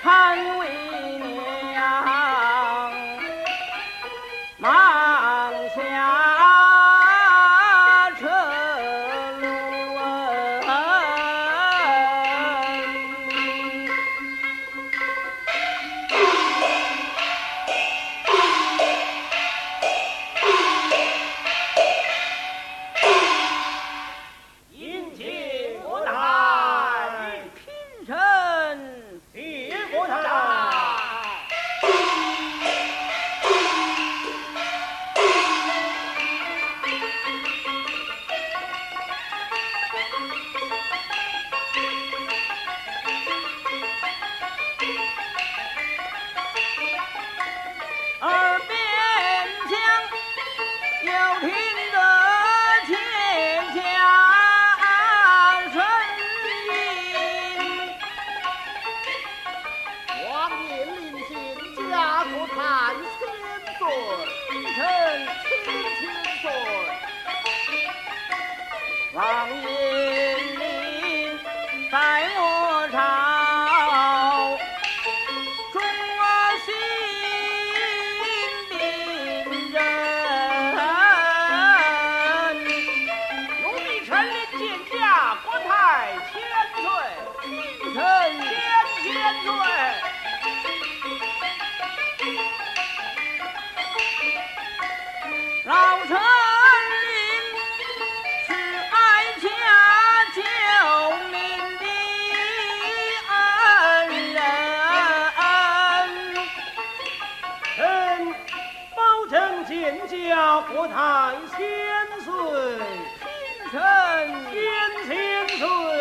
hi 臣千千，王延龄在我朝忠心凛然。奴婢见驾，国太千岁，臣千千岁。见驾国太千岁天臣冤千岁